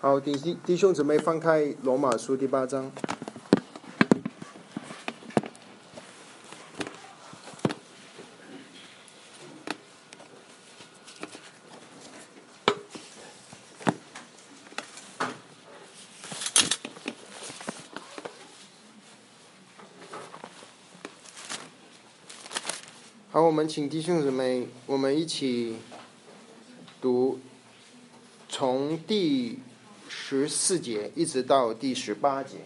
好，弟弟弟兄姊妹，翻开罗马书第八章。好，我们请弟兄姊妹，我们一起读从第十四节一直到第十八节。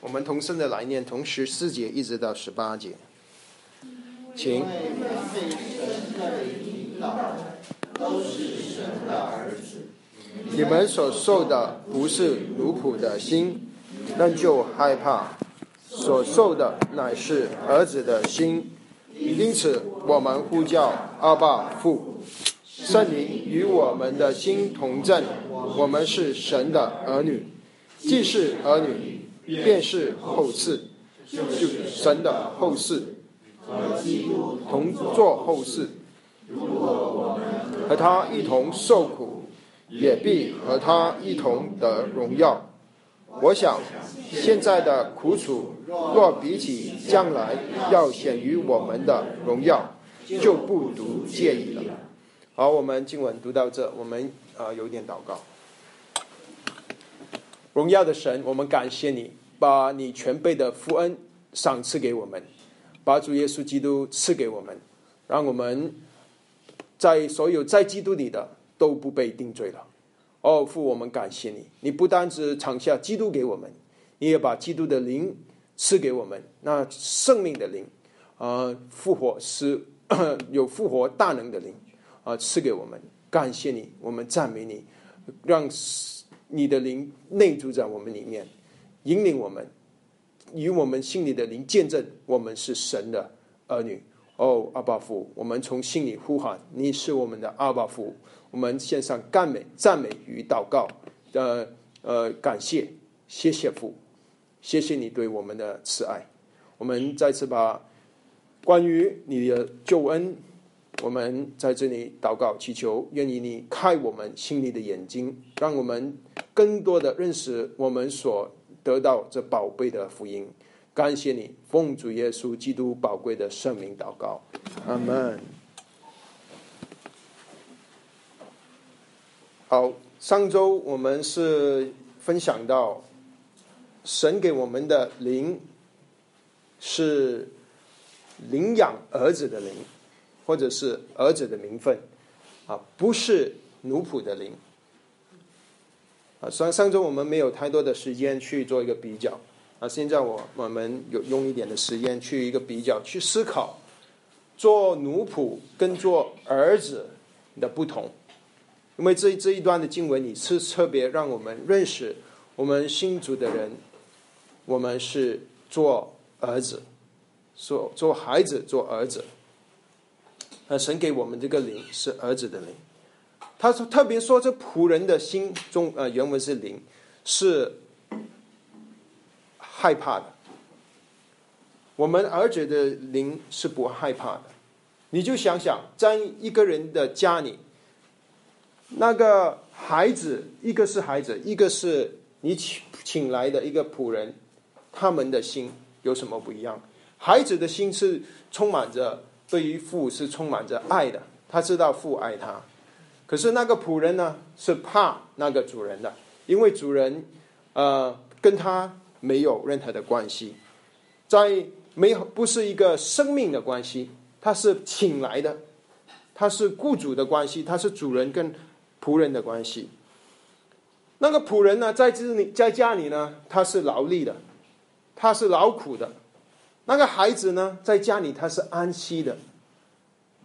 我们同声的来念，从十四节一直到十八节，请。你们所受的不是奴仆的心，那就害怕；所受的乃是儿子的心。因此，我们呼叫阿爸父，圣灵与我们的心同证，我们是神的儿女。既是儿女，便是后嗣，就神的后嗣，同做后嗣。和他一同受苦，也必和他一同得荣耀。我想，现在的苦楚，若比起将来要显于我们的荣耀，就不独介意了。好，我们经文读到这，我们啊有点祷告。荣耀的神，我们感谢你，把你全备的福恩赏赐给我们，把主耶稣基督赐给我们，让我们在所有在基督里的都不被定罪了。哦，父，我们感谢你，你不单只藏下基督给我们，你也把基督的灵赐给我们，那生命的灵，啊，复活是 有复活大能的灵，啊，赐给我们。感谢你，我们赞美你，让你的灵内住在我们里面，引领我们，与我们心里的灵见证，我们是神的儿女。哦，阿爸父，我们从心里呼喊，你是我们的阿爸父。我们献上赞美、赞美与祷告，呃呃，感谢，谢谢父，谢谢你对我们的慈爱。我们再次把关于你的救恩，我们在这里祷告祈求，愿意你开我们心里的眼睛，让我们更多的认识我们所得到这宝贝的福音。感谢你，奉主耶稣基督宝贵的圣名祷告，阿门。好，上周我们是分享到，神给我们的灵是领养儿子的灵，或者是儿子的名分，啊，不是奴仆的灵。啊，上上周我们没有太多的时间去做一个比较，啊，现在我我们有用一点的时间去一个比较，去思考做奴仆跟做儿子的不同。因为这这一段的经文，你是特别让我们认识我们新族的人，我们是做儿子，做做孩子，做儿子。那神给我们这个灵是儿子的灵。他说特别说这仆人的心中，呃，原文是灵，是害怕的。我们儿子的灵是不害怕的。你就想想，在一个人的家里。那个孩子，一个是孩子，一个是你请请来的一个仆人，他们的心有什么不一样？孩子的心是充满着对于父是充满着爱的，他知道父爱他。可是那个仆人呢，是怕那个主人的，因为主人呃跟他没有任何的关系，在没有不是一个生命的关系，他是请来的，他是雇主的关系，他是主人跟。仆人的关系，那个仆人呢，在这里在家里呢，他是劳力的，他是劳苦的；那个孩子呢，在家里他是安息的。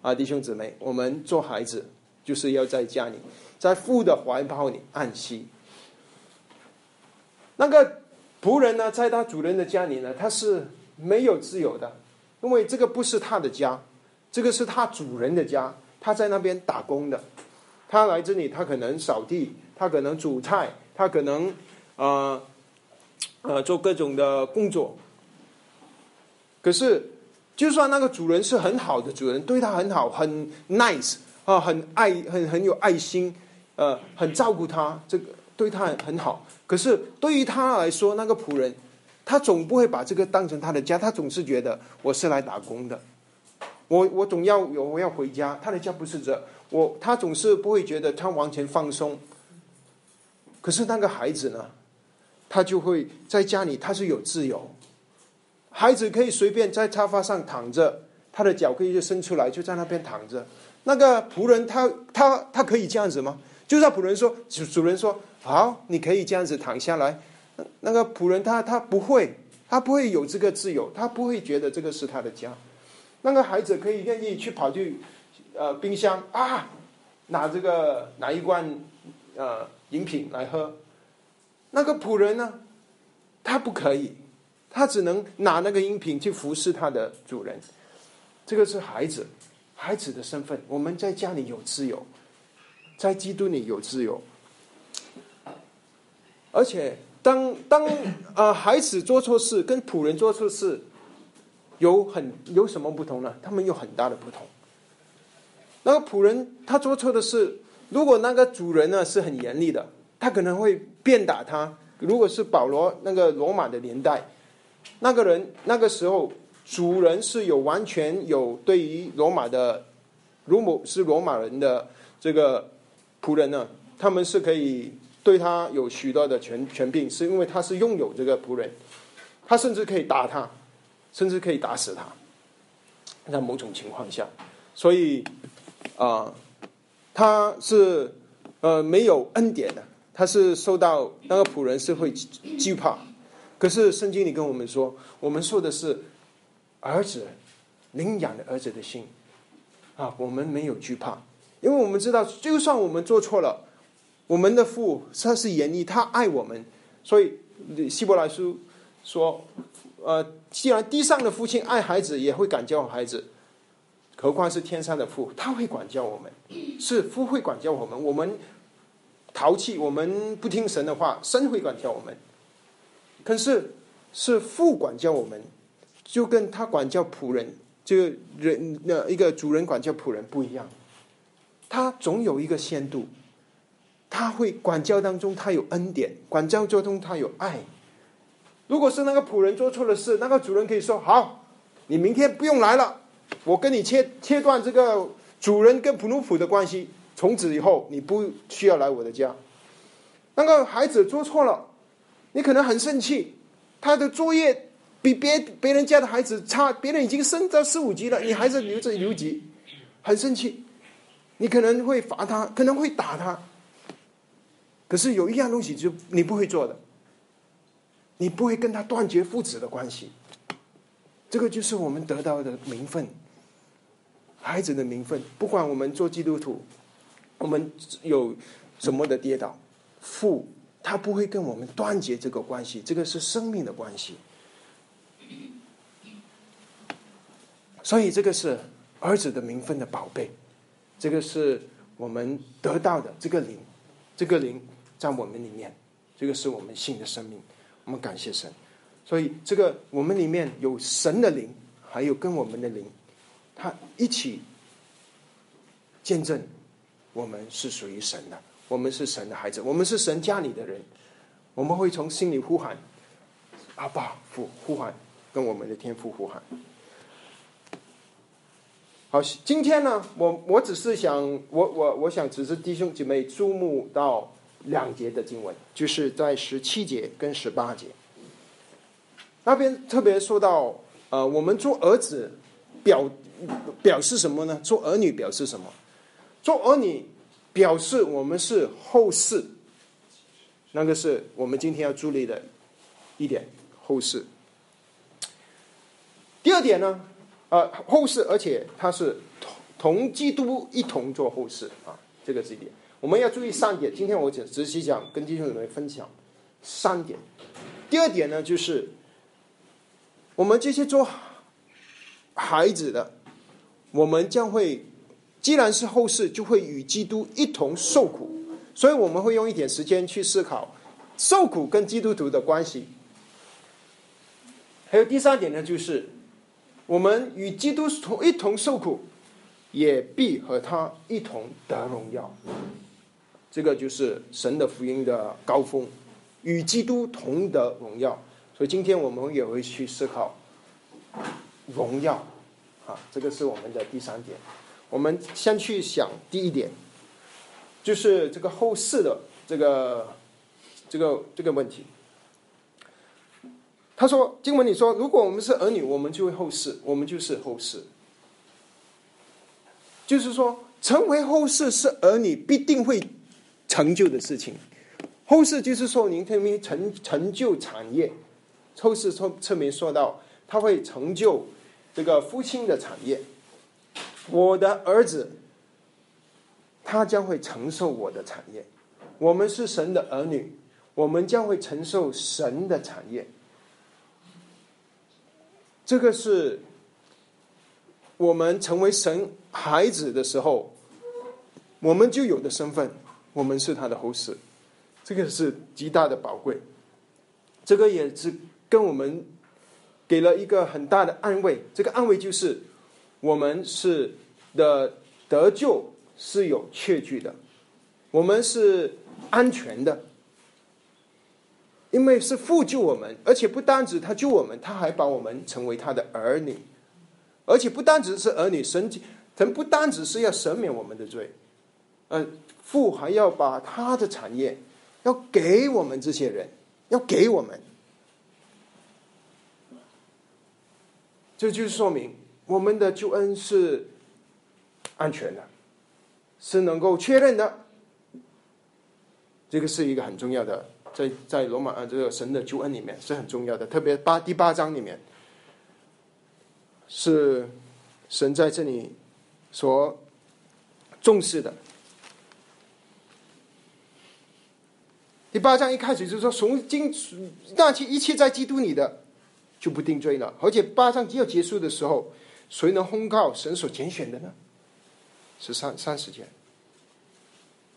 啊，弟兄姊妹，我们做孩子就是要在家里，在父的怀抱里安息。那个仆人呢，在他主人的家里呢，他是没有自由的，因为这个不是他的家，这个是他主人的家，他在那边打工的。他来这里，他可能扫地，他可能煮菜，他可能啊呃做各种的工作。可是，就算那个主人是很好的主人，对他很好，很 nice 啊，很爱，很很有爱心，呃，很照顾他，这个对他很好。可是对于他来说，那个仆人，他总不会把这个当成他的家，他总是觉得我是来打工的，我我总要有我要回家，他的家不是这，我他总是不会觉得他完全放松。可是那个孩子呢，他就会在家里，他是有自由，孩子可以随便在沙发上躺着，他的脚可以就伸出来，就在那边躺着。那个仆人他他他可以这样子吗？就让仆人说，主主人说好，你可以这样子躺下来。那个仆人他他不会，他不会有这个自由，他不会觉得这个是他的家。那个孩子可以愿意去跑去呃冰箱啊，拿这个拿一罐呃饮品来喝。那个仆人呢，他不可以，他只能拿那个音频去服侍他的主人。这个是孩子，孩子的身份。我们在家里有自由。在基督里有自由，而且当当呃孩子做错事跟仆人做错事有很有什么不同呢？他们有很大的不同。那个仆人他做错的事，如果那个主人呢是很严厉的，他可能会鞭打他。如果是保罗那个罗马的年代，那个人那个时候主人是有完全有对于罗马的，如果是罗马人的这个。仆人呢？他们是可以对他有许多的权权柄，是因为他是拥有这个仆人，他甚至可以打他，甚至可以打死他。在某种情况下，所以啊，他是呃没有恩典的，他是受到那个仆人是会惧怕。可是圣经里跟我们说，我们说的是儿子领养的儿子的心啊，我们没有惧怕。因为我们知道，就算我们做错了，我们的父他是严厉，他爱我们，所以希伯来书说，呃，既然地上的父亲爱孩子，也会管教孩子，何况是天上的父，他会管教我们，是父会管教我们。我们淘气，我们不听神的话，神会管教我们。可是是父管教我们，就跟他管教仆人，这个人那一个主人管教仆人不一样。他总有一个限度，他会管教当中，他有恩典；管教交通，他有爱。如果是那个仆人做错了事，那个主人可以说：“好，你明天不用来了，我跟你切切断这个主人跟普鲁普的关系，从此以后你不需要来我的家。”那个孩子做错了，你可能很生气，他的作业比别别人家的孩子差，别人已经升到四五级了，你还是留着留级，很生气。你可能会罚他，可能会打他。可是有一样东西就你不会做的，你不会跟他断绝父子的关系。这个就是我们得到的名分，孩子的名分。不管我们做基督徒，我们有什么的跌倒，父他不会跟我们断绝这个关系，这个是生命的关系。所以这个是儿子的名分的宝贝。这个是我们得到的这个灵，这个灵在我们里面，这个是我们新的生命。我们感谢神，所以这个我们里面有神的灵，还有跟我们的灵，他一起见证我们是属于神的，我们是神的孩子，我们是神家里的人。我们会从心里呼喊阿爸父，呼喊跟我们的天父呼喊。好，今天呢，我我只是想，我我我想只是弟兄姐妹注目到两节的经文，就是在十七节跟十八节那边特别说到，呃，我们做儿子表表示什么呢？做儿女表示什么？做儿女表示我们是后世，那个是我们今天要注意的一点，后世。第二点呢？呃，后世，而且他是同同基督一同做后世啊，这个是一点。我们要注意三点。今天我只只是讲跟弟兄姊妹分享三点。第二点呢，就是我们这些做孩子的，我们将会既然是后世，就会与基督一同受苦。所以我们会用一点时间去思考受苦跟基督徒的关系。还有第三点呢，就是。我们与基督同一同受苦，也必和他一同得荣耀。这个就是神的福音的高峰，与基督同得荣耀。所以今天我们也会去思考荣耀，啊，这个是我们的第三点。我们先去想第一点，就是这个后世的这个这个这个问题。他说：“经文里说，如果我们是儿女，我们就会后世，我们就是后世。就是说，成为后世是儿女必定会成就的事情。后世就是说，您特别成成就产业。后世侧侧面说到，他会成就这个父亲的产业。我的儿子，他将会承受我的产业。我们是神的儿女，我们将会承受神的产业。”这个是我们成为神孩子的时候，我们就有的身份，我们是他的后世，这个是极大的宝贵。这个也是跟我们给了一个很大的安慰。这个安慰就是，我们是的得救是有确据的，我们是安全的。因为是父救我们，而且不单指他救我们，他还把我们成为他的儿女，而且不单只是儿女，神神不单只是要赦免我们的罪，呃，父还要把他的产业要给我们这些人，要给我们，这就是说明我们的救恩是安全的，是能够确认的，这个是一个很重要的。在在罗马啊，这个神的救恩里面是很重要的，特别八第八章里面是神在这里所重视的。第八章一开始就说，从今那些一切在基督里的就不定罪了，而且八章要结束的时候，谁能控告神所拣选的呢？是三三十件。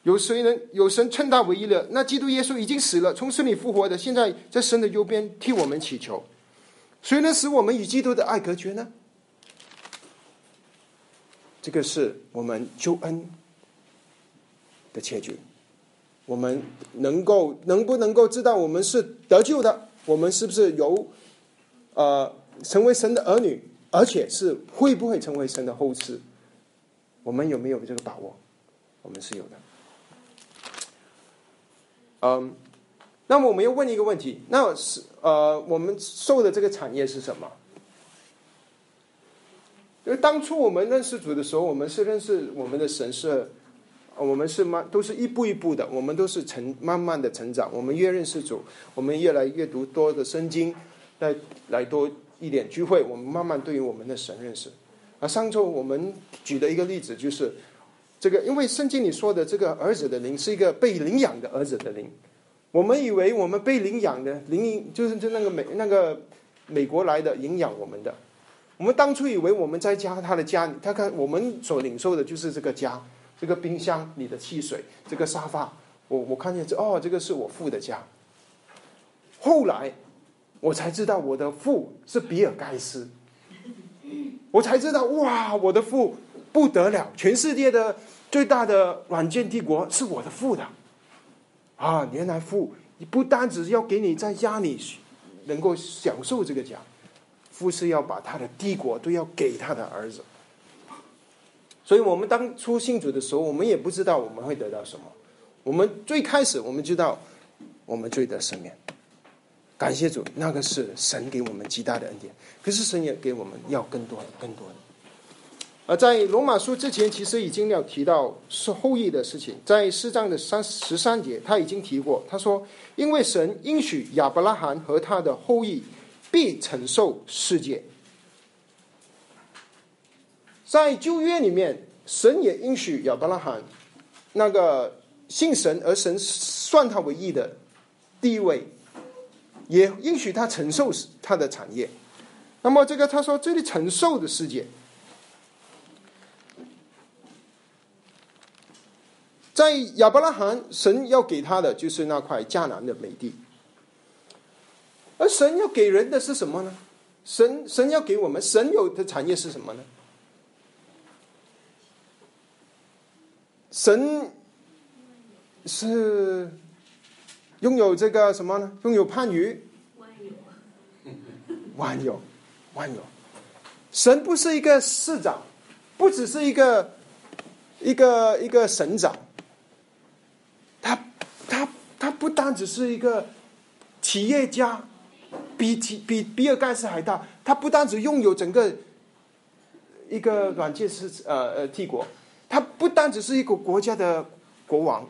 有谁能有神称他为一了？那基督耶稣已经死了，从死里复活的，现在在神的右边替我们祈求。谁能使我们与基督的爱隔绝呢？这个是我们救恩的结局。我们能够能不能够知道我们是得救的？我们是不是有呃成为神的儿女？而且是会不会成为神的后嗣？我们有没有这个把握？我们是有的。嗯，那么我们又问一个问题，那是呃，我们受的这个产业是什么？因为当初我们认识主的时候，我们是认识我们的神是，我们是慢，都是一步一步的，我们都是成慢慢的成长。我们越认识主，我们越来越读多的圣经，来来多一点聚会，我们慢慢对于我们的神认识。而上周我们举的一个例子就是。这个，因为圣经里说的这个儿子的灵是一个被领养的儿子的灵，我们以为我们被领养的领就是就那个美那个美国来的领养我们的，我们当初以为我们在家他的家，他看我们所领受的就是这个家，这个冰箱里的汽水，这个沙发，我我看见这哦，这个是我父的家。后来我才知道我的父是比尔盖茨，我才知道哇，我的父。不得了！全世界的最大的软件帝国是我的父的啊！原来父不单只是要给你在家里能够享受这个家，父是要把他的帝国都要给他的儿子。所以我们当初信主的时候，我们也不知道我们会得到什么。我们最开始我们知道我们罪得赦免，感谢主，那个是神给我们极大的恩典。可是神也给我们要更多的、更多的。而在罗马书之前，其实已经有提到是后裔的事情。在四章的三十三节，他已经提过。他说：“因为神应许亚伯拉罕和他的后裔必承受世界。”在旧约里面，神也应许亚伯拉罕那个信神而神算他为义的地位，也应许他承受他的产业。那么，这个他说这里承受的世界。在亚伯拉罕，神要给他的就是那块迦南的美地，而神要给人的是什么呢？神神要给我们，神有的产业是什么呢？神是拥有这个什么呢？拥有番禺，万有，万有，万有。神不是一个市长，不只是一个一个一个省长，他他他不单只是一个企业家，比比比比尔盖茨还大。他不单只拥有整个一个软件是呃呃帝国，他不单只是一个国家的国王，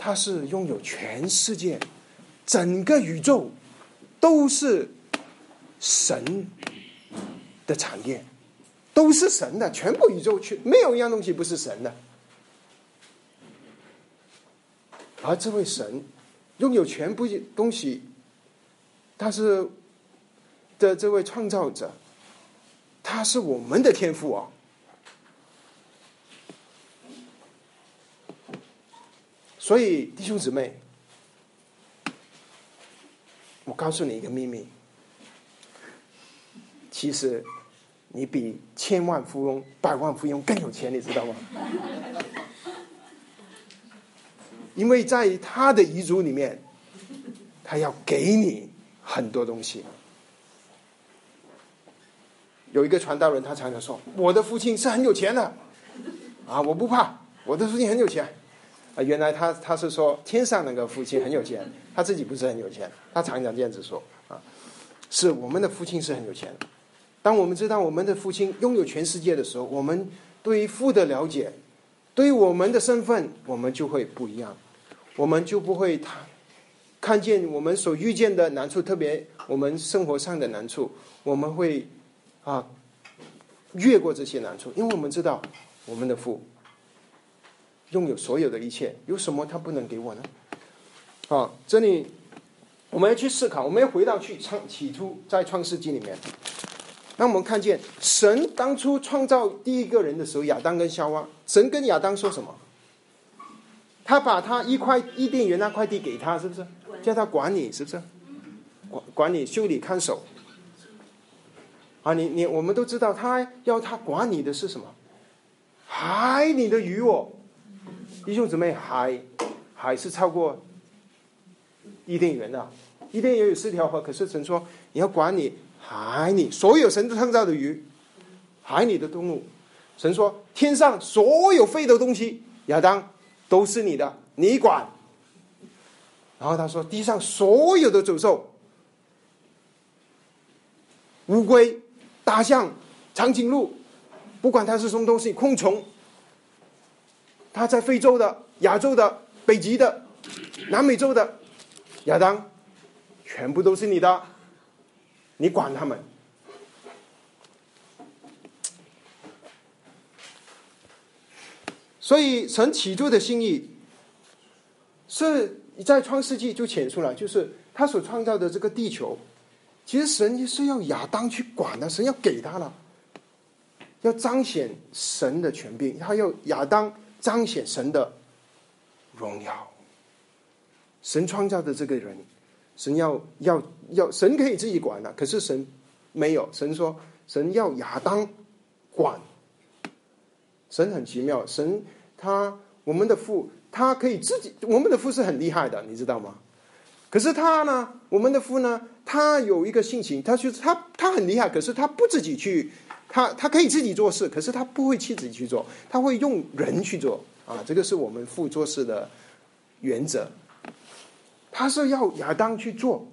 他是拥有全世界整个宇宙都是神。的产业都是神的，全部宇宙全没有一样东西不是神的。而这位神拥有全部东西，他是的这位创造者，他是我们的天赋啊！所以弟兄姊妹，我告诉你一个秘密，其实。你比千万富翁、百万富翁更有钱，你知道吗？因为在他的遗嘱里面，他要给你很多东西。有一个传道人，他常常说：“我的父亲是很有钱的，啊，我不怕，我的父亲很有钱。”啊，原来他他是说天上那个父亲很有钱，他自己不是很有钱。他常常这样子说：“啊，是我们的父亲是很有钱。”当我们知道我们的父亲拥有全世界的时候，我们对于父的了解，对于我们的身份，我们就会不一样。我们就不会他看见我们所遇见的难处，特别我们生活上的难处，我们会啊越过这些难处，因为我们知道我们的父拥有所有的一切，有什么他不能给我呢？啊，这里我们要去思考，我们要回到去创起初在创世纪里面。那我们看见神当初创造第一个人的时候，亚当跟夏娃，神跟亚当说什么？他把他一块伊甸园那块地给他，是不是？叫他管理，是不是？管管理、修理、看守。啊，你你，我们都知道，他要他管理的是什么？海里的鱼哦，弟兄姊妹，海还是超过伊甸园的，伊甸园有四条河，可是神说你要管理。海里所有神创造的鱼，海里的动物，神说天上所有飞的东西，亚当都是你的，你管。然后他说地上所有的走兽，乌龟、大象、长颈鹿，不管它是什么东西，昆虫，他在非洲的、亚洲的、北极的、南美洲的，亚当，全部都是你的。你管他们，所以神起初的心意是在创世纪就显出来，就是他所创造的这个地球，其实神是要亚当去管的，神要给他了，要彰显神的权柄，他要亚当彰显神的荣耀，神创造的这个人。神要要要，神可以自己管的，可是神没有。神说，神要亚当管。神很奇妙，神他我们的父，他可以自己，我们的父是很厉害的，你知道吗？可是他呢，我们的父呢，他有一个性情，他就是他他很厉害，可是他不自己去，他他可以自己做事，可是他不会去自去做，他会用人去做啊。这个是我们父做事的原则。他是要亚当去做，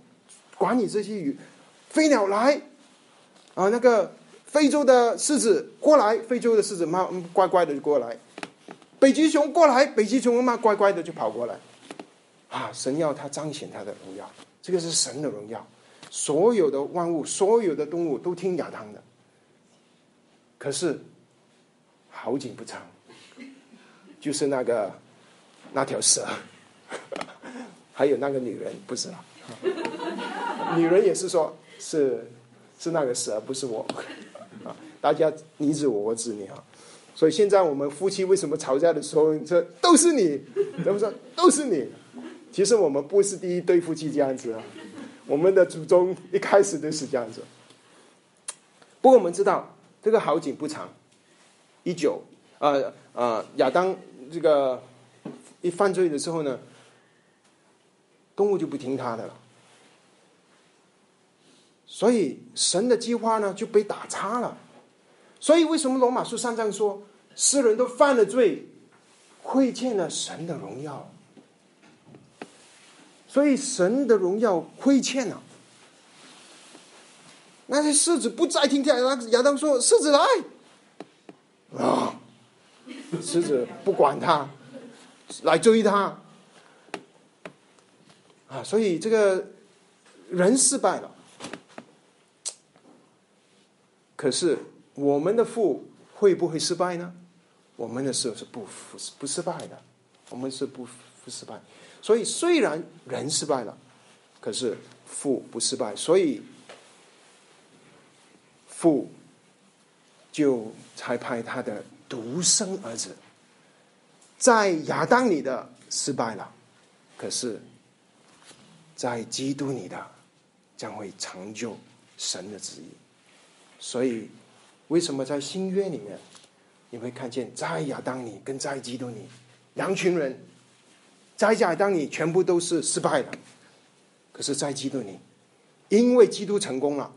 管理这些鱼，飞鸟来，啊，那个非洲的狮子过来，非洲的狮子嘛乖乖的就过来，北极熊过来，北极熊嘛乖乖的就跑过来，啊，神要他彰显他的荣耀，这个是神的荣耀，所有的万物，所有的动物都听亚当的，可是好景不长，就是那个那条蛇。还有那个女人不是啊，女人也是说，是是那个蛇，不是我啊。大家你指我，我指你啊。所以现在我们夫妻为什么吵架的时候，这都是你，怎么说都是你？其实我们不是第一对夫妻这样子啊，我们的祖宗一开始都是这样子。不过我们知道这个好景不长，一九呃呃亚当这个一犯罪的时候呢，动物就不听他的了。所以神的计划呢就被打叉了。所以为什么罗马书三章说，世人都犯了罪，亏欠了神的荣耀？所以神的荣耀亏欠了。那些狮子不再听亚当，亚当说：“狮子来！”啊，狮子不管他，来追他。啊，所以这个人失败了。可是我们的父会不会失败呢？我们的事是不不不失败的，我们是不不失败。所以虽然人失败了，可是父不失败。所以。父就才派他的独生儿子，在亚当里的失败了，可是，在基督里的将会成就神的旨意。所以，为什么在新约里面，你会看见在亚当里跟在基督里两群人，在亚当里全部都是失败的，可是，在基督里，因为基督成功了，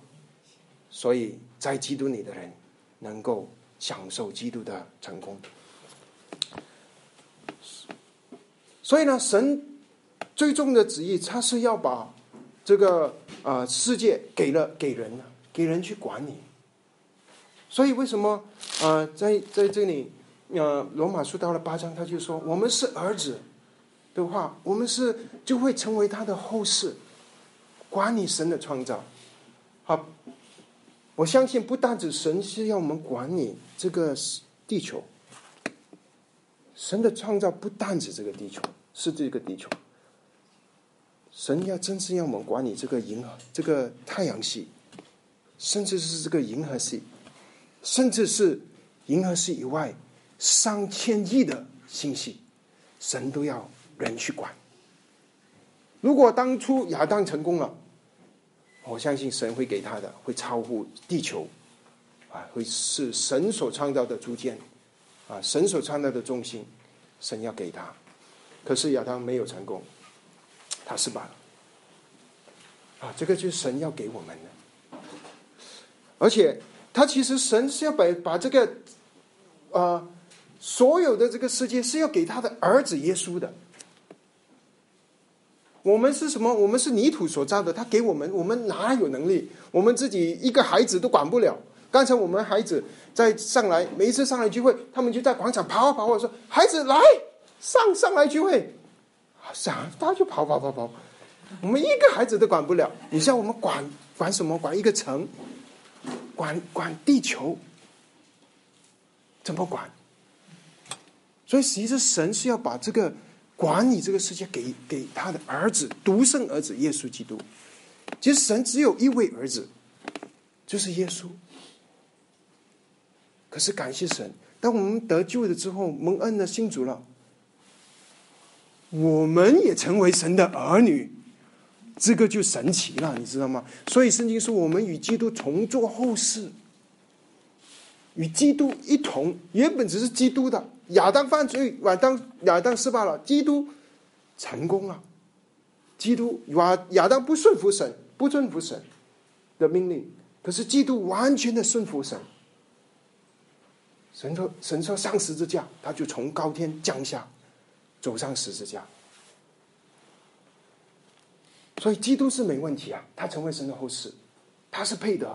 所以。在基督里的人，能够享受基督的成功。所以呢，神最终的旨意，他是要把这个啊世界给了给人呢，给人去管理。所以为什么啊，在在这里，呃，罗马书到了八章，他就说，我们是儿子的话，我们是就会成为他的后世，管理神的创造。好。我相信，不单指神是要我们管理这个地球，神的创造不单指这个地球，是这个地球。神要真是要我们管理这个银河、这个太阳系，甚至是这个银河系，甚至是银河系以外上千亿的星系，神都要人去管。如果当初亚当成功了。我相信神会给他的，会超乎地球，啊，会是神所创造的主间，啊，神所创造的中心，神要给他。可是亚当没有成功，他失败了。啊，这个就是神要给我们的。而且他其实神是要把把这个，啊，所有的这个世界是要给他的儿子耶稣的。我们是什么？我们是泥土所造的。他给我们，我们哪有能力？我们自己一个孩子都管不了。刚才我们孩子在上来，每一次上来聚会，他们就在广场跑啊跑。我说：“孩子来上上来聚会。”想他就跑跑跑跑。我们一个孩子都管不了。你像我们管管什么？管一个城，管管地球，怎么管？所以其实神是要把这个。管理这个世界，给给他的儿子独生儿子耶稣基督。其实神只有一位儿子，就是耶稣。可是感谢神，当我们得救了之后，蒙恩的信主了，我们也成为神的儿女，这个就神奇了，你知道吗？所以圣经说，我们与基督同做后世，与基督一同，原本只是基督的。亚当犯罪，亚当亚当失败了，基督成功了。基督亚亚当不顺服神，不顺服神的命令，可是基督完全的顺服神。神说神说上十字架，他就从高天降下，走上十字架。所以基督是没问题啊，他成为神的后世，他是配的。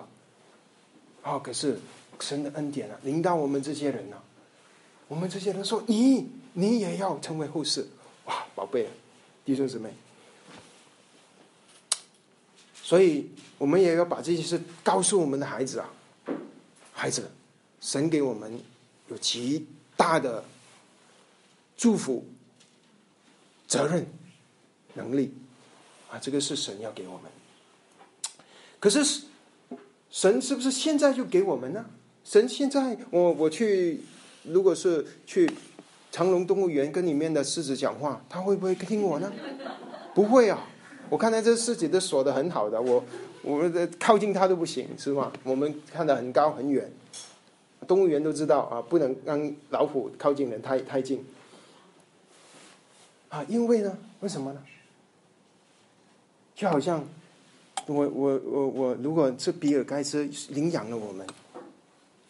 啊，可是神的恩典啊，领导我们这些人呢？我们这些人说：“你，你也要成为护士，哇，宝贝，弟兄姊妹。”所以，我们也要把这些事告诉我们的孩子啊，孩子，神给我们有极大的祝福、责任、能力啊，这个是神要给我们。可是，神是不是现在就给我们呢？神现在，我我去。如果是去长隆动物园跟里面的狮子讲话，他会不会听我呢？不会啊！我看到这狮子都锁的很好的，我我们靠近它都不行，是吗？我们看得很高很远，动物园都知道啊，不能让老虎靠近人太太近。啊，因为呢，为什么呢？就好像我我我我，如果是比尔盖茨领养了我们，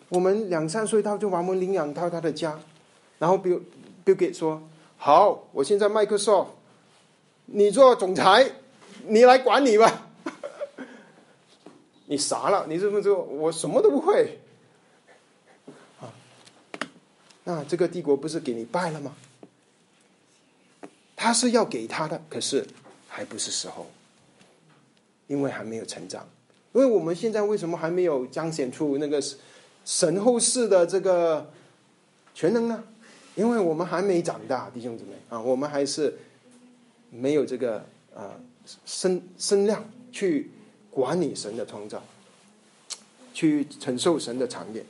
我们两三岁他就把我们领养到他的家，然后 Bill Bill Gates 说：“好，我现在 Microsoft，你做总裁，你来管理吧。” 你傻了？你这么说，我什么都不会啊？那这个帝国不是给你败了吗？他是要给他的，可是还不是时候，因为还没有成长。因为我们现在为什么还没有彰显出那个神后世的这个全能呢？因为我们还没长大，弟兄姊妹啊，我们还是没有这个啊身身量去。管理神的创造，去承受神的产业，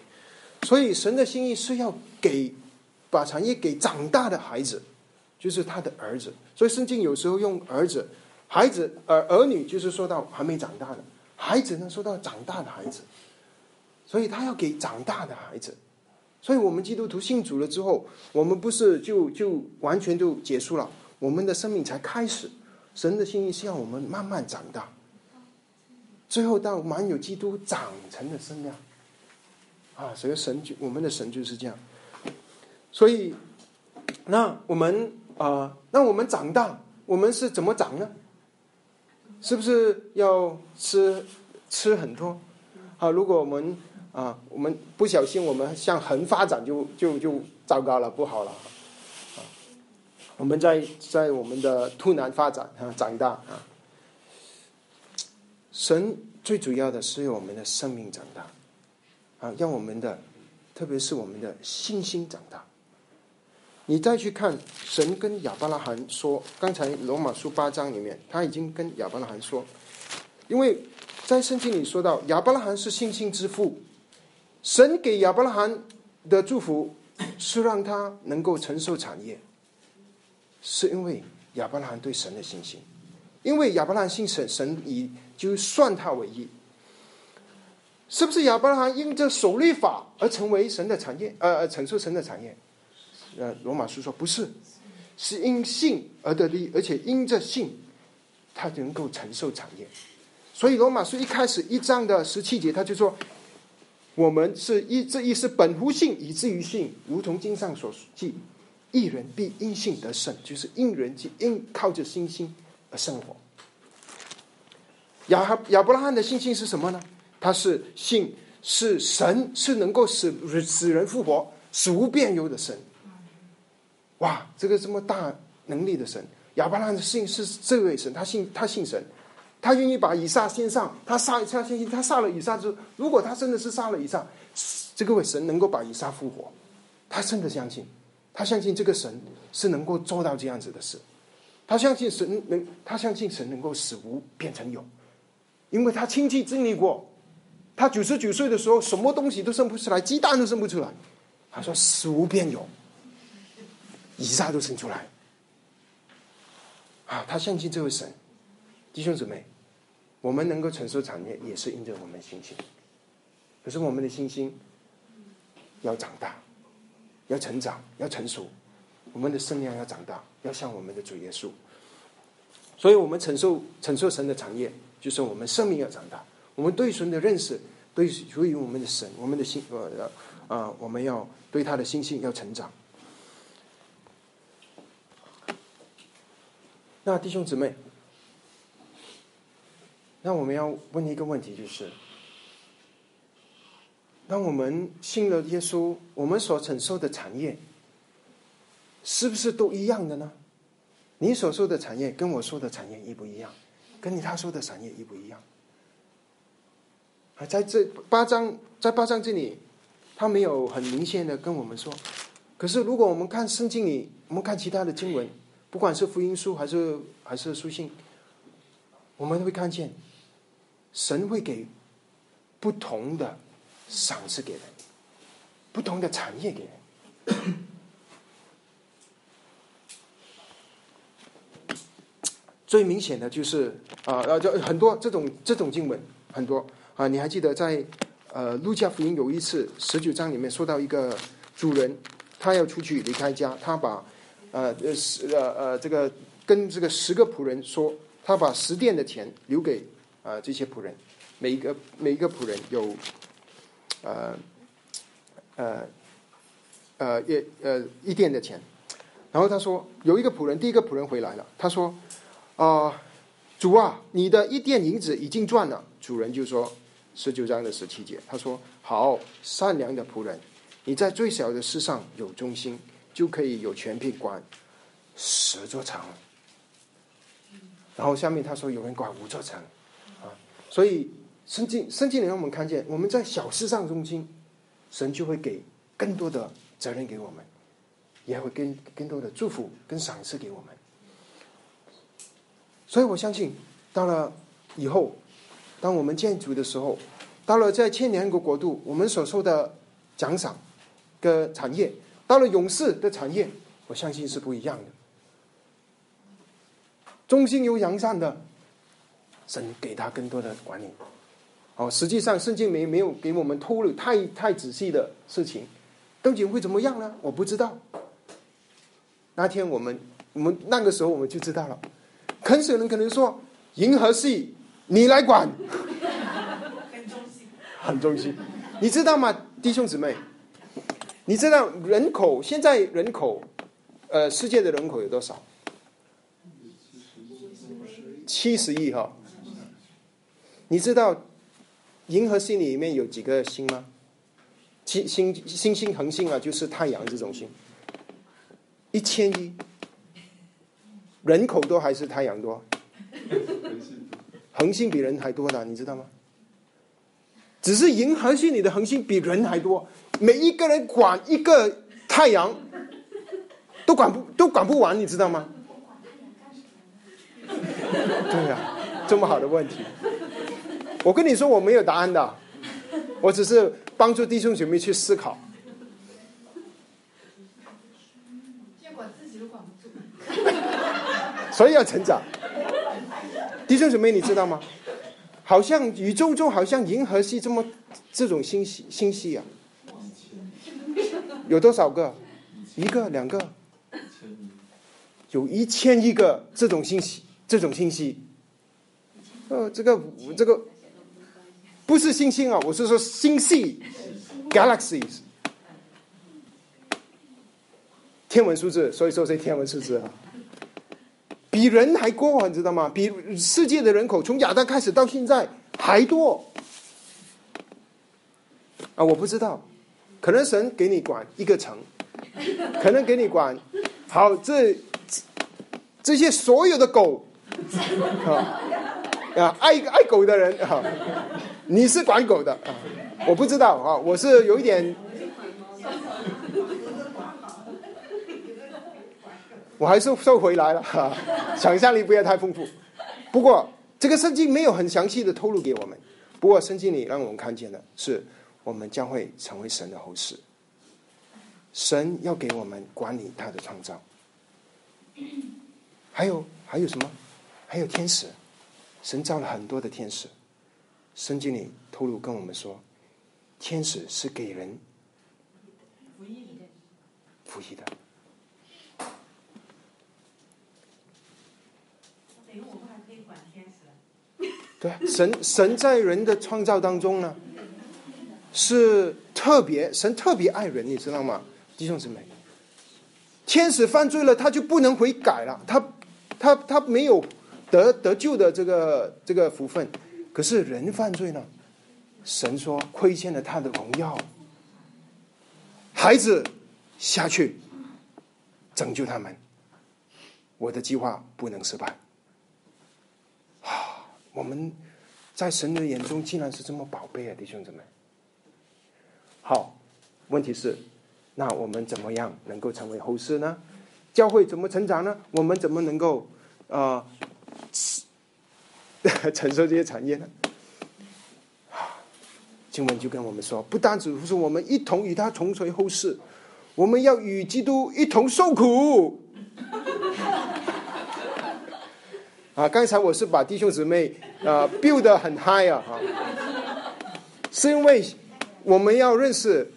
所以神的心意是要给把产业给长大的孩子，就是他的儿子。所以圣经有时候用儿子、孩子、儿儿女，就是说到还没长大的孩子呢，说到长大的孩子。所以他要给长大的孩子。所以我们基督徒信主了之后，我们不是就就完全就结束了，我们的生命才开始。神的心意是要我们慢慢长大。最后到满有基督长成的身量，啊，所以神就我们的神就是这样。所以，那我们啊，那我们长大，我们是怎么长呢？是不是要吃吃很多？啊，如果我们啊，我们不小心，我们向横发展，就就就糟糕了，不好了。啊，我们在在我们的突然发展啊，长大啊。神最主要的是我们的生命长大，啊，让我们的，特别是我们的信心长大。你再去看神跟亚伯拉罕说，刚才罗马书八章里面，他已经跟亚伯拉罕说，因为在圣经里说到亚伯拉罕是信心之父，神给亚伯拉罕的祝福是让他能够承受产业，是因为亚伯拉罕对神的信心，因为亚伯拉罕信神，神以。就算他为义，是不是亚伯拉罕因着守律法而成为神的产业？呃，承受神的产业？呃，罗马书说不是，是因信而得利，而且因着信，他能够承受产业。所以罗马书一开始一章的十七节，他就说：我们是一这一是本乎信，以至于信，如同经上所记，一人必因信得胜，就是因人即因靠着信心而生活。亚亚伯拉罕的信心是什么呢？他是信是神是能够使使人复活、使无变有的神。哇，这个这么大能力的神，亚伯拉罕的信是这位神，他信他信神，他愿意把以撒先上，他杀他相信，他杀了以撒之后，如果他真的是杀了以撒，这个位神能够把以撒复活，他真的相信，他相信这个神是能够做到这样子的事，他相信神能，他相信神能够使无变成有。因为他亲戚经历过，他九十九岁的时候，什么东西都生不出来，鸡蛋都生不出来。他说：“死无变有，以下都生出来。”啊，他相信这位神。弟兄姊妹，我们能够承受产业，也是因着我们信心。可是我们的信心要长大，要成长，要成熟。我们的圣量要长大，要像我们的主耶稣。所以我们承受承受神的产业。就是我们生命要长大，我们对神的认识，对属于我们的神，我们的心呃啊，我们要对他的信心要成长。那弟兄姊妹，那我们要问一个问题，就是：当我们信了耶稣，我们所承受的产业，是不是都一样的呢？你所受的产业跟我说的产业一不一样？跟你他说的产业一不一样？啊，在这八章，在八章这里，他没有很明显的跟我们说。可是，如果我们看圣经里，我们看其他的经文，不管是福音书还是还是书信，我们会看见，神会给不同的赏赐给人，不同的产业给人。最明显的就是啊，呃，就很多这种这种经文很多啊。你还记得在呃路加福音有一次十九章里面说到一个主人，他要出去离开家，他把呃呃十呃呃这个跟这个十个仆人说，他把十殿的钱留给啊这些仆人，每一个每一个仆人有呃呃呃一呃一店的钱。然后他说有一个仆人，第一个仆人回来了，他说啊主啊，你的一店银子已经赚了。主人就说十九章的十七节，他说好善良的仆人，你在最小的事上有忠心，就可以有权柄管十座城。然后下面他说有人管五座城，所以圣经圣经里让我们看见，我们在小事上忠心，神就会给更多的责任给我们。也会更更多的祝福跟赏赐给我们，所以我相信，到了以后，当我们建筑的时候，到了在千年国国度，我们所受的奖赏的产业，到了勇士的产业，我相信是不一样的。忠心又扬善的，神给他更多的管理。哦，实际上圣经没没有给我们透露太太仔细的事情，究竟会怎么样呢？我不知道。那天我们，我们那个时候我们就知道了，很少人可能说银河系你来管，很忠心，很忠心，你知道吗，弟兄姊妹？你知道人口现在人口，呃，世界的人口有多少？七十亿哈。你知道银河系里面有几个星吗？星星星星恒星啊，就是太阳这种星。一千亿人口多还是太阳多？恒星比人还多呢，你知道吗？只是银河系里的恒星比人还多，每一个人管一个太阳都管不都管不完，你知道吗？对呀，这么好的问题，我跟你说我没有答案的，我只是帮助弟兄姐妹去思考。所以要成长，弟兄姐妹，你知道吗？好像宇宙中好像银河系这么这种星系星系啊，有多少个？一个、两个？有一千亿个这种星系，这种星系。呃，这个这个不是星星啊，我是说星系，galaxies，天文数字，所以说是天文数字啊。比人还多，你知道吗？比世界的人口从亚当开始到现在还多。啊！我不知道，可能神给你管一个城，可能给你管。好这这些所有的狗。啊啊，爱爱狗的人啊，你是管狗的啊？我不知道啊，我是有一点。我还是收回来了，哈，想象力不要太丰富。不过这个圣经没有很详细的透露给我们。不过圣经里让我们看见的是，我们将会成为神的后世。神要给我们管理他的创造。还有还有什么？还有天使。神造了很多的天使。圣经里透露跟我们说，天使是给人服役的。服役的。对，神神在人的创造当中呢，是特别神特别爱人，你知道吗，弟兄姊妹？天使犯罪了，他就不能悔改了，他他他没有得得救的这个这个福分。可是人犯罪呢，神说亏欠了他的荣耀，孩子下去拯救他们，我的计划不能失败。啊我们在神的眼中竟然是这么宝贝啊，弟兄姊妹。好，问题是，那我们怎么样能够成为后世呢？教会怎么成长呢？我们怎么能够啊 承受这些产业呢？经文就跟我们说，不单只是我们一同与他同垂后世，我们要与基督一同受苦。啊，刚才我是把弟兄姊妹啊 build 得很 high 啊，哈，是因为我们要认识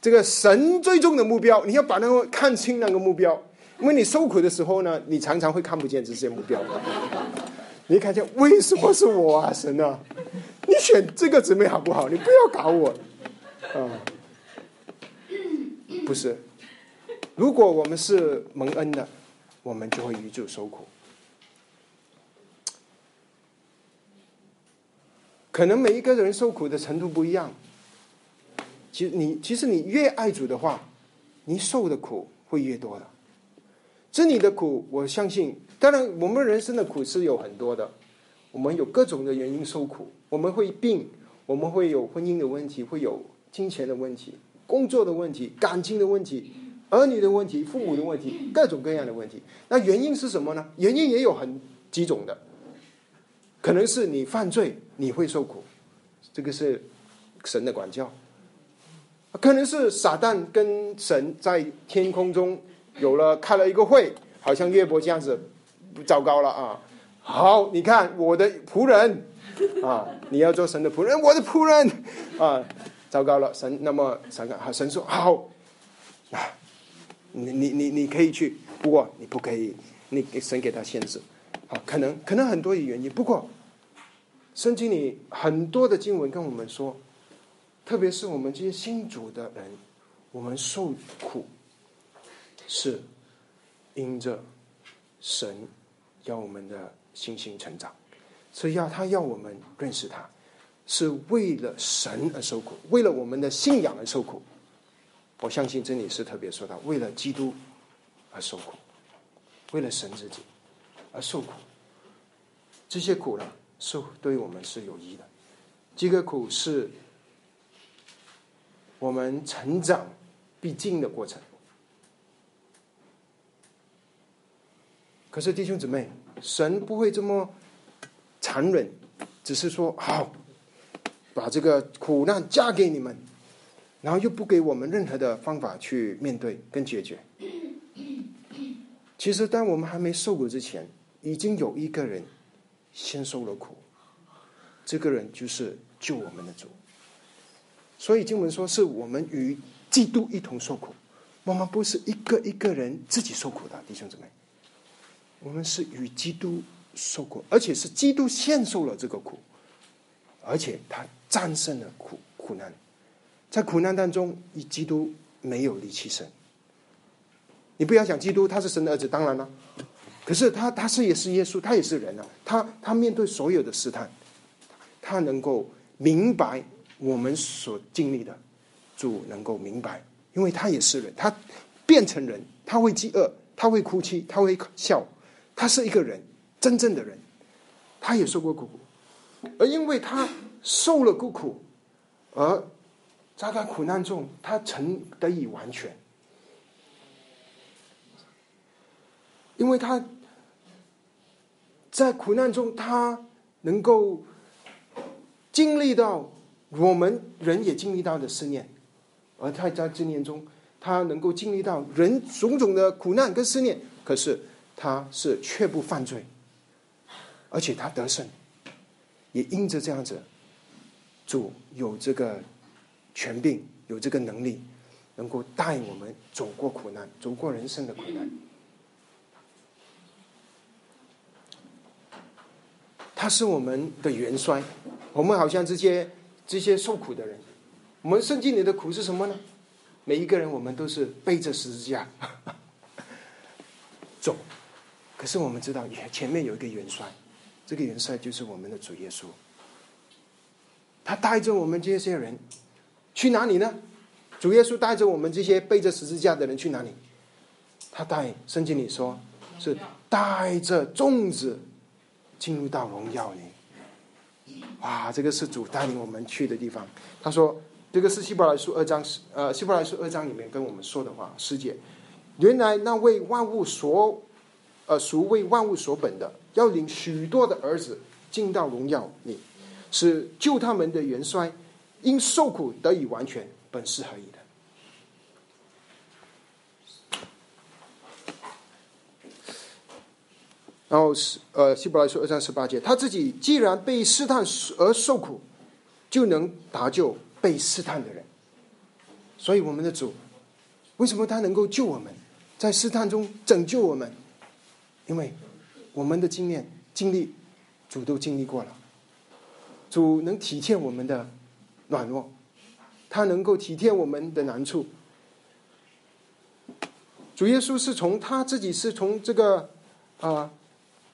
这个神最终的目标，你要把那个看清那个目标。因为你受苦的时候呢，你常常会看不见这些目标。你看见为什么是我啊，神啊？你选这个姊妹好不好？你不要搞我啊！不是，如果我们是蒙恩的，我们就会与主受苦。可能每一个人受苦的程度不一样。其实你，其实你越爱主的话，你受的苦会越多的。这里的苦，我相信，当然，我们人生的苦是有很多的。我们有各种的原因受苦，我们会病，我们会有婚姻的问题，会有金钱的问题，工作的问题，感情的问题，儿女的问题，父母的问题，各种各样的问题。那原因是什么呢？原因也有很几种的，可能是你犯罪，你会受苦，这个是神的管教；可能是撒旦跟神在天空中。有了开了一个会，好像岳伯这样子，糟糕了啊！好，你看我的仆人啊，你要做神的仆人，我的仆人啊，糟糕了，神那么神啊，神说好啊，你你你你可以去，不过你不可以，你神给他限制啊，可能可能很多原因，不过圣经里很多的经文跟我们说，特别是我们这些新主的人，我们受苦。是因着神要我们的信心成长，所以要他要我们认识他，是为了神而受苦，为了我们的信仰而受苦。我相信真理是特别说到，为了基督而受苦，为了神自己而受苦。这些苦呢，是对我们是有益的。这个苦是我们成长必经的过程。可是弟兄姊妹，神不会这么残忍，只是说好，把这个苦难嫁给你们，然后又不给我们任何的方法去面对跟解决。其实，当我们还没受苦之前，已经有一个人先受了苦，这个人就是救我们的主。所以经文说，是我们与基督一同受苦，我们不是一个一个人自己受苦的，弟兄姊妹。我们是与基督受过，而且是基督先受了这个苦，而且他战胜了苦苦难，在苦难当中，以基督没有离弃神。你不要想基督他是神的儿子，当然了，可是他他是也是耶稣，他也是人啊，他他面对所有的试探，他能够明白我们所经历的，主能够明白，因为他也是人，他变成人，他会饥饿，他会哭泣，他会笑。他是一个人，真正的人，他也受过苦，而因为他受了过苦，而在他苦难中，他曾得以完全，因为他在苦难中，他能够经历到我们人也经历到的思念，而他在思念中，他能够经历到人种种的苦难跟思念，可是。他是却不犯罪，而且他得胜，也因着这样子，主有这个权柄，有这个能力，能够带我们走过苦难，走过人生的苦难。他是我们的元帅，我们好像这些这些受苦的人，我们圣经里的苦是什么呢？每一个人，我们都是背着十字架。可是我们知道，也前面有一个元帅，这个元帅就是我们的主耶稣。他带着我们这些人去哪里呢？主耶稣带着我们这些背着十字架的人去哪里？他带圣经里说，是带着粽子进入到荣耀里。哇，这个是主带领我们去的地方。他说，这个是希伯来书二章呃，希伯来书二章里面跟我们说的话。师姐，原来那为万物所呃，属为万物所本的，要领许多的儿子进到荣耀里，是救他们的元帅，因受苦得以完全，本是何以的。然后是呃，希伯来书二章十八节，他自己既然被试探而受苦，就能搭救被试探的人。所以我们的主，为什么他能够救我们，在试探中拯救我们？因为我们的经验、经历，主都经历过了。主能体贴我们的软弱，他能够体贴我们的难处。主耶稣是从他自己是从这个啊，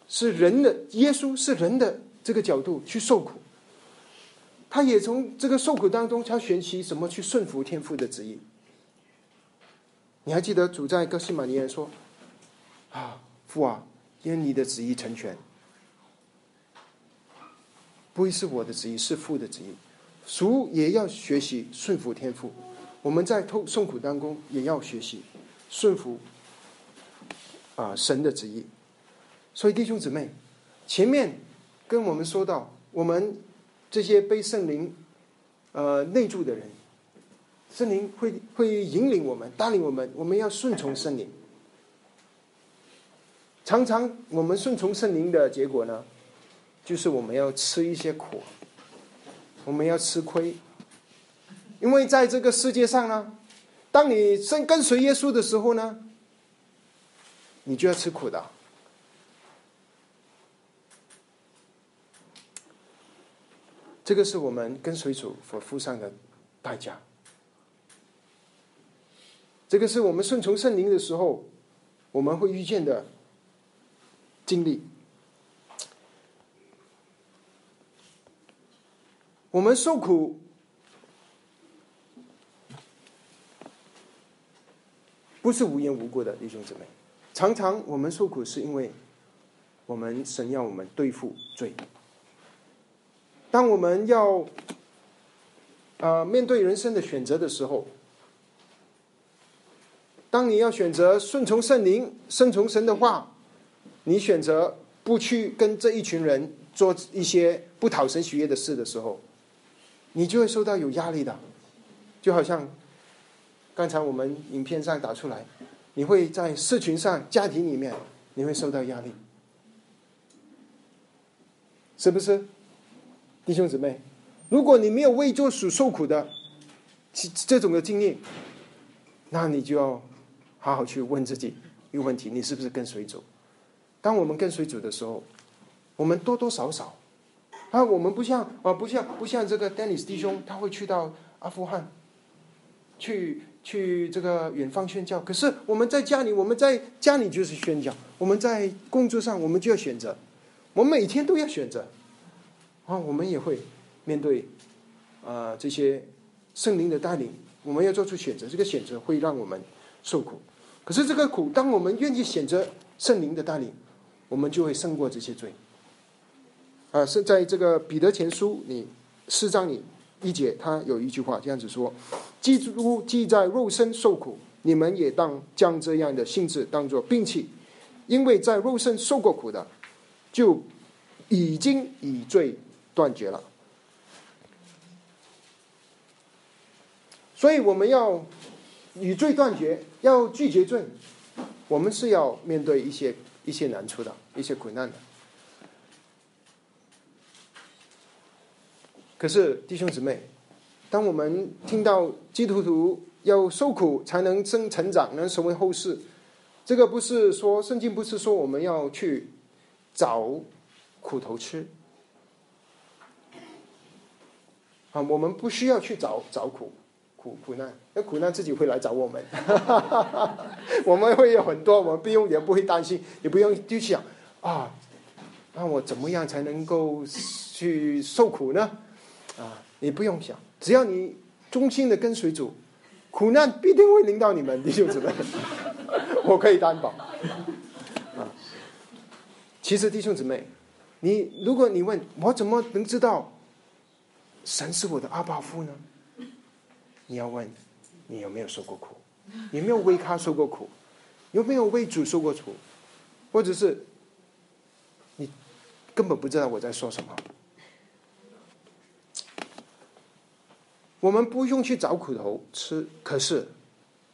是人的耶稣是人的这个角度去受苦。他也从这个受苦当中，他学习什么去顺服天父的旨意。你还记得主在哥西马尼园说：“啊，父啊，愿你的旨意成全，不会是我的旨意，是父的旨意。”俗也要学习顺服天父。我们在痛受苦当中，也要学习顺服啊神的旨意。所以弟兄姊妹，前面跟我们说到我们。这些被圣灵，呃内住的人，圣灵会会引领我们，带领我们，我们要顺从圣灵。常常我们顺从圣灵的结果呢，就是我们要吃一些苦，我们要吃亏，因为在这个世界上呢，当你跟跟随耶稣的时候呢，你就要吃苦的。这个是我们跟随主所付上的代价。这个是我们顺从圣灵的时候，我们会遇见的经历。我们受苦，不是无缘无故的，弟兄姊妹。常常我们受苦，是因为我们神要我们对付罪。当我们要啊面对人生的选择的时候，当你要选择顺从圣灵、顺从神的话，你选择不去跟这一群人做一些不讨神喜悦的事的时候，你就会受到有压力的。就好像刚才我们影片上打出来，你会在社群上、家庭里面，你会受到压力，是不是？弟兄姊妹，如果你没有为做主受苦的这这种的经历，那你就要好好去问自己一个问题：你是不是跟谁走？当我们跟随主的时候，我们多多少少啊，我们不像啊，不像不像这个 Dennis 弟兄，他会去到阿富汗，去去这个远方宣教。可是我们在家里，我们在家里就是宣教；我们在工作上，我们就要选择，我们每天都要选择。啊，我们也会面对啊这些圣灵的带领，我们要做出选择。这个选择会让我们受苦，可是这个苦，当我们愿意选择圣灵的带领，我们就会胜过这些罪。啊，是在这个彼得前书你四章里一节，他有一句话这样子说：“基督既在肉身受苦，你们也当将这样的性质当作兵器，因为在肉身受过苦的，就已经以罪。”断绝了，所以我们要与罪断绝，要拒绝罪。我们是要面对一些一些难处的，一些苦难的。可是弟兄姊妹，当我们听到基督徒要受苦才能生成长，能成为后世，这个不是说圣经不是说我们要去找苦头吃。啊，我们不需要去找找苦苦苦难，那苦难自己会来找我们。我们会有很多，我们不用也不会担心，也不用去想啊，那我怎么样才能够去受苦呢？啊，你不用想，只要你忠心的跟随主，苦难必定会临到你们，弟兄姊妹，我可以担保。啊，其实弟兄姊妹，你如果你问我怎么能知道？神是我的阿爸父呢？你要问，你有没有受过苦？有没有为他受过苦？有没有为主受过苦？或者是根本不知道我在说什么？我们不用去找苦头吃，可是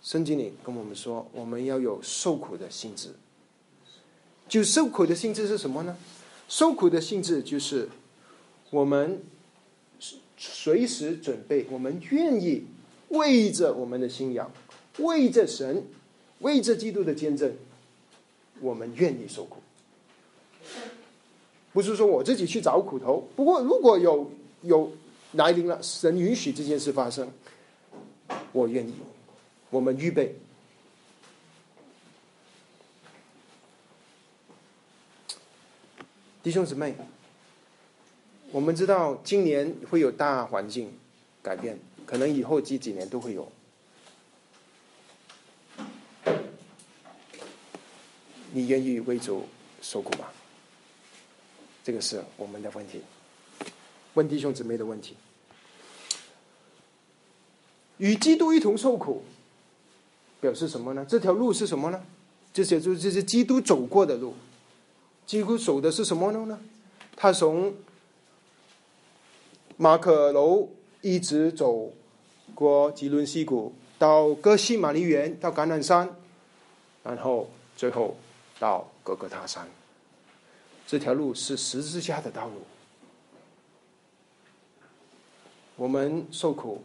圣经里跟我们说，我们要有受苦的性质。就受苦的性质是什么呢？受苦的性质就是我们。随时准备，我们愿意为着我们的信仰，为着神，为着基督的见证，我们愿意受苦。不是说我自己去找苦头，不过如果有有来临了，神允许这件事发生，我愿意，我们预备。弟兄姊妹，我们知道今年会有大环境改变，可能以后这几年都会有。你愿意为主受苦吗？这个是我们的问题，问弟兄姊妹的问题。与基督一同受苦，表示什么呢？这条路是什么呢？这些就是这是基督走过的路。基督走的是什么路呢？他从马可楼一直走过吉伦西谷，到哥西玛尼园，到橄榄山，然后最后到格格塔山。这条路是十字架的道路。我们受苦，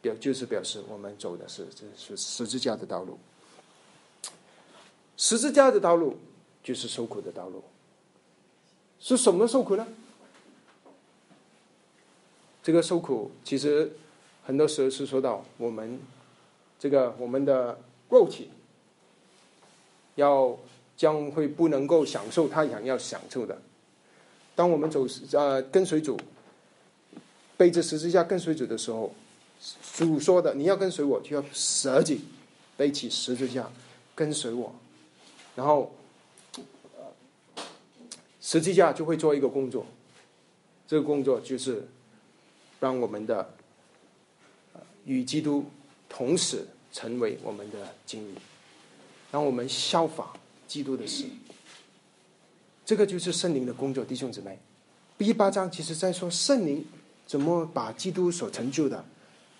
表就是表示我们走的是这是十字架的道路。十字架的道路就是受苦的道路。是什么受苦呢？这个受苦其实很多时候是说到我们这个我们的肉体要将会不能够享受他想要享受的。当我们走呃跟随主，背着十字架跟随主的时候，主说的你要跟随我，就要舍己，背起十字架跟随我，然后。十字架就会做一个工作，这个工作就是让我们的与基督同时成为我们的经历，让我们效法基督的事。这个就是圣灵的工作，弟兄姊妹。第八章其实在说圣灵怎么把基督所成就的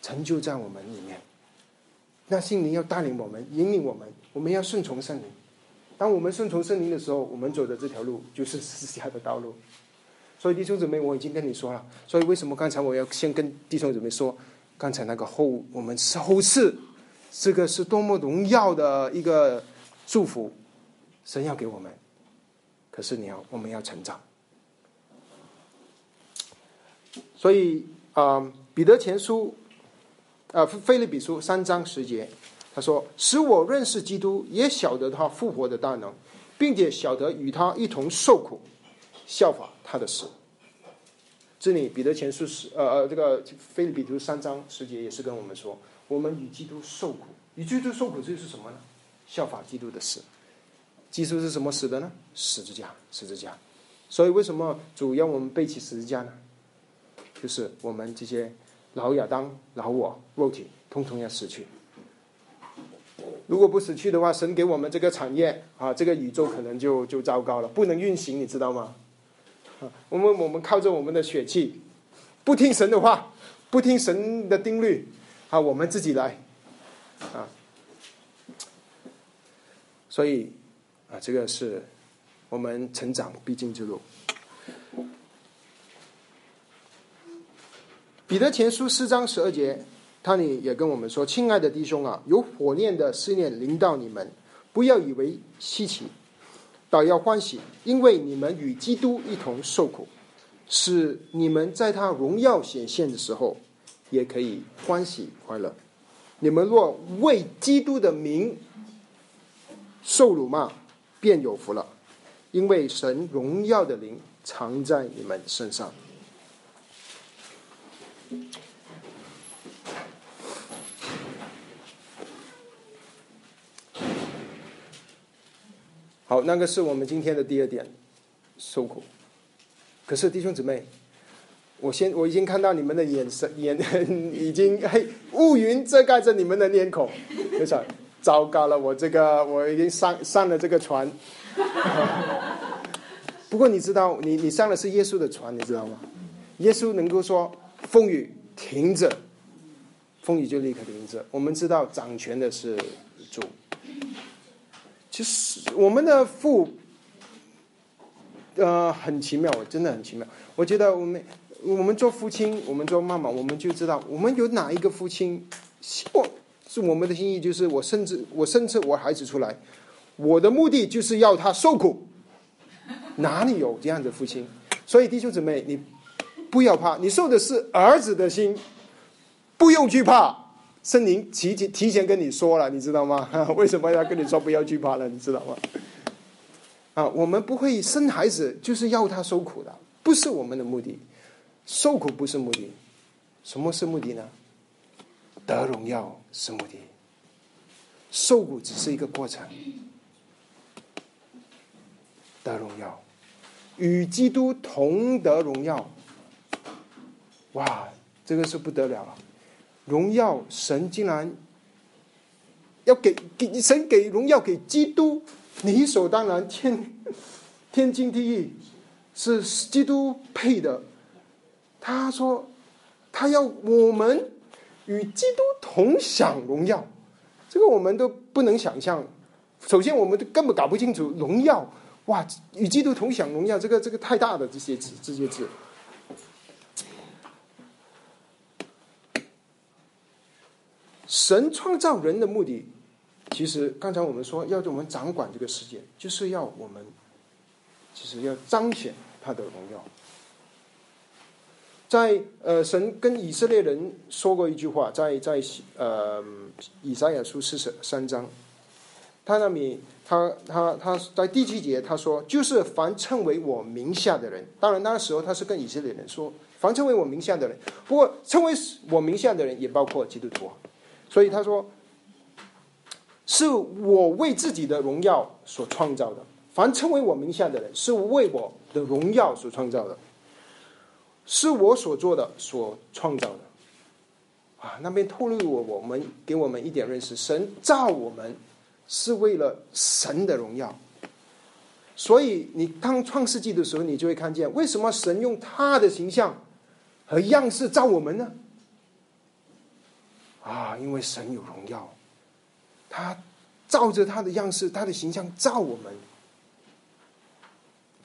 成就在我们里面。那圣灵要带领我们，引领我们，我们要顺从圣灵。当我们顺从圣灵的时候，我们走的这条路就是十字架的道路。所以弟兄姊妹，我已经跟你说了。所以为什么刚才我要先跟弟兄姊妹说，刚才那个后我们后世，这个是多么荣耀的一个祝福，神要给我们。可是你要，我们要成长。所以啊，彼得前书，啊，菲利比书三章十节。他说：“使我认识基督，也晓得他复活的大能，并且晓得与他一同受苦，效法他的死。”这里彼得前书是呃呃，这个菲利比书三章十节也是跟我们说，我们与基督受苦，与基督受苦，这是什么呢？效法基督的死。基督是什么死的呢？十字架，十字架。所以为什么主要我们背起十字架呢？就是我们这些老亚当、老我、肉体，通通要死去。如果不死去的话，神给我们这个产业啊，这个宇宙可能就就糟糕了，不能运行，你知道吗？啊，我们我们靠着我们的血气，不听神的话，不听神的定律，啊，我们自己来，啊，所以啊，这个是我们成长必经之路。彼得前书四章十二节。他里也跟我们说：“亲爱的弟兄啊，有火炼的思念临到你们，不要以为稀奇，倒要欢喜，因为你们与基督一同受苦，使你们在他荣耀显现的时候，也可以欢喜快乐。你们若为基督的名受辱骂，便有福了，因为神荣耀的灵藏在你们身上。”好，那个是我们今天的第二点，受苦。可是弟兄姊妹，我先我已经看到你们的眼神，眼 已经嘿乌云遮盖着你们的脸孔，就说糟糕了，我这个我已经上上了这个船。不过你知道，你你上的是耶稣的船，你知道吗？耶稣能够说风雨停着，风雨就立刻停止。我们知道掌权的是主。其实我们的父，呃，很奇妙，我真的很奇妙。我觉得我们我们做父亲，我们做妈妈，我们就知道，我们有哪一个父亲希望是我们的心意，就是我甚至我甚至我孩子出来，我的目的就是要他受苦。哪里有这样的父亲？所以弟兄姊妹，你不要怕，你受的是儿子的心，不用惧怕。圣灵提前提前跟你说了，你知道吗？为什么要跟你说不要惧怕了？你知道吗？啊，我们不会生孩子就是要他受苦的，不是我们的目的。受苦不是目的，什么是目的呢？得荣耀是目的，受苦只是一个过程。得荣耀，与基督同得荣耀。哇，这个是不得了了！荣耀神竟然要给给神给荣耀给基督，理所当然，天天经地义，是基督配的。他说他要我们与基督同享荣耀，这个我们都不能想象。首先，我们都根本搞不清楚荣耀。哇，与基督同享荣耀，这个这个太大的这些字，这些字。神创造人的目的，其实刚才我们说，要我们掌管这个世界，就是要我们，其实要彰显他的荣耀。在呃，神跟以色列人说过一句话，在在呃以赛亚书四十三章，他那里。他他他在第七节他说，就是凡称为我名下的人，当然那时候他是跟以色列人说，凡称为我名下的人，不过称为我名下的人也包括基督徒，所以他说，是我为自己的荣耀所创造的，凡称为我名下的人，是为我的荣耀所创造的，是我所做的所创造的，啊，那边透露我我们给我们一点认识，神造我们。是为了神的荣耀，所以你当创世纪的时候，你就会看见为什么神用他的形象和样式造我们呢？啊，因为神有荣耀，他照着他的样式、他的形象造我们，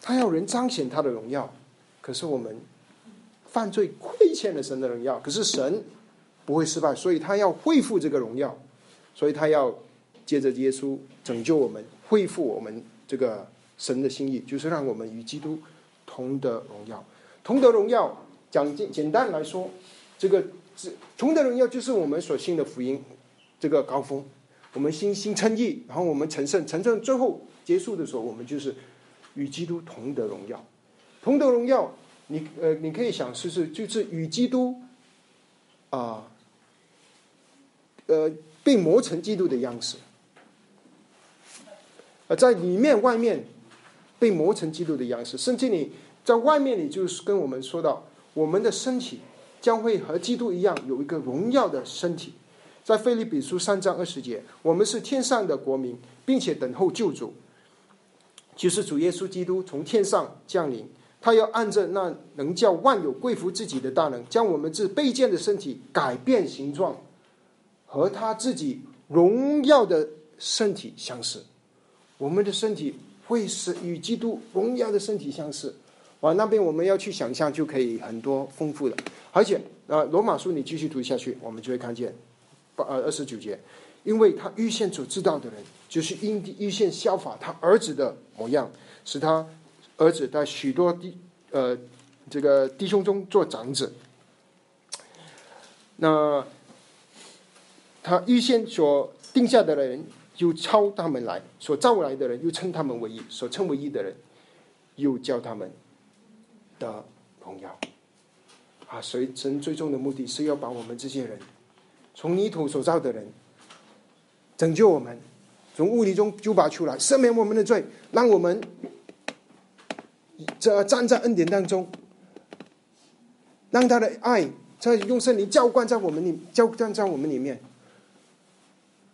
他要人彰显他的荣耀。可是我们犯罪亏欠了神的荣耀，可是神不会失败，所以他要恢复这个荣耀，所以他要。借着耶稣拯救我们，恢复我们这个神的心意，就是让我们与基督同得荣耀。同得荣耀，讲简简单来说，这个同得荣耀就是我们所信的福音这个高峰。我们心心称义，然后我们成圣，成圣最后结束的时候，我们就是与基督同得荣耀。同得荣耀，你呃，你可以想试试，就是与基督啊，呃，被磨成基督的样式。而在里面、外面被磨成基督的样式，甚至你在外面，你就是跟我们说到，我们的身体将会和基督一样有一个荣耀的身体。在腓立比书三章二十节，我们是天上的国民，并且等候救主，就是主耶稣基督从天上降临，他要按着那能叫万有归服自己的大能，将我们这卑贱的身体改变形状，和他自己荣耀的身体相似。我们的身体会是与基督荣耀的身体相似，啊，那边我们要去想象就可以很多丰富的，而且啊，罗马书你继续读下去，我们就会看见，八呃二十九节，因为他预先所知道的人，就是因预先效法他儿子的模样，使他儿子在许多弟呃这个弟兄中做长子，那他预先所定下的人。又超他们来，所召来的人又称他们为义，所称为义的人又叫他们的荣耀。啊，所以神最终的目的是要把我们这些人从泥土所造的人拯救我们，从污泥中救拔出来，赦免我们的罪，让我们这站在恩典当中，让他的爱在用圣灵浇灌在我们里，浇灌在我们里面。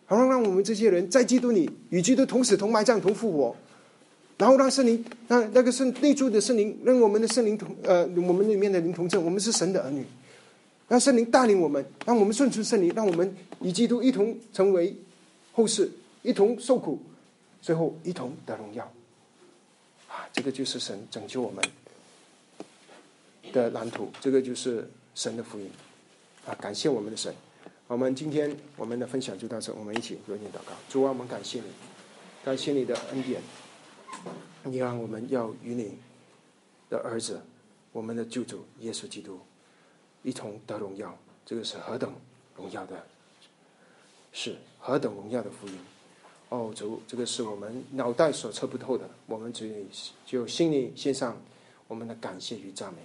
好让让我们这些人在基督里与基督同死同埋葬同复活，然后让圣灵让那个圣内住的圣灵让我们的圣灵同呃我们里面的灵同证，我们是神的儿女，让圣灵带领我们，让我们顺从圣灵，让我们与基督一同成为后世，一同受苦，最后一同得荣耀。啊，这个就是神拯救我们的蓝图，这个就是神的福音。啊，感谢我们的神。我们今天我们的分享就到这，我们一起有点祷告。主啊，我们感谢你，感谢你的恩典，你让我们要与你的儿子，我们的救主耶稣基督一同得荣耀，这个是何等荣耀的是何等荣耀的福音！哦，主，这个是我们脑袋所测不透的，我们只有就心里献上我们的感谢与赞美。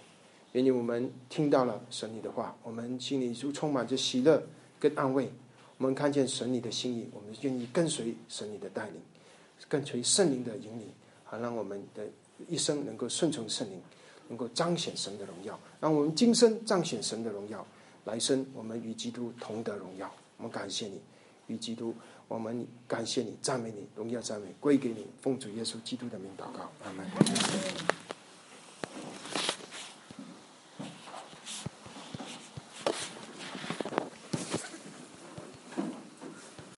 愿你我们听到了神你的话，我们心里就充满着喜乐跟安慰。我们看见神你的心意，我们愿意跟随神你的带领，跟随圣灵的引领，好让我们的一生能够顺从圣灵，能够彰显神的荣耀，让我们今生彰显神的荣耀，来生我们与基督同得荣耀。我们感谢你，与基督，我们感谢你，赞美你，荣耀赞美归给你，奉主耶稣基督的名祷告，阿门。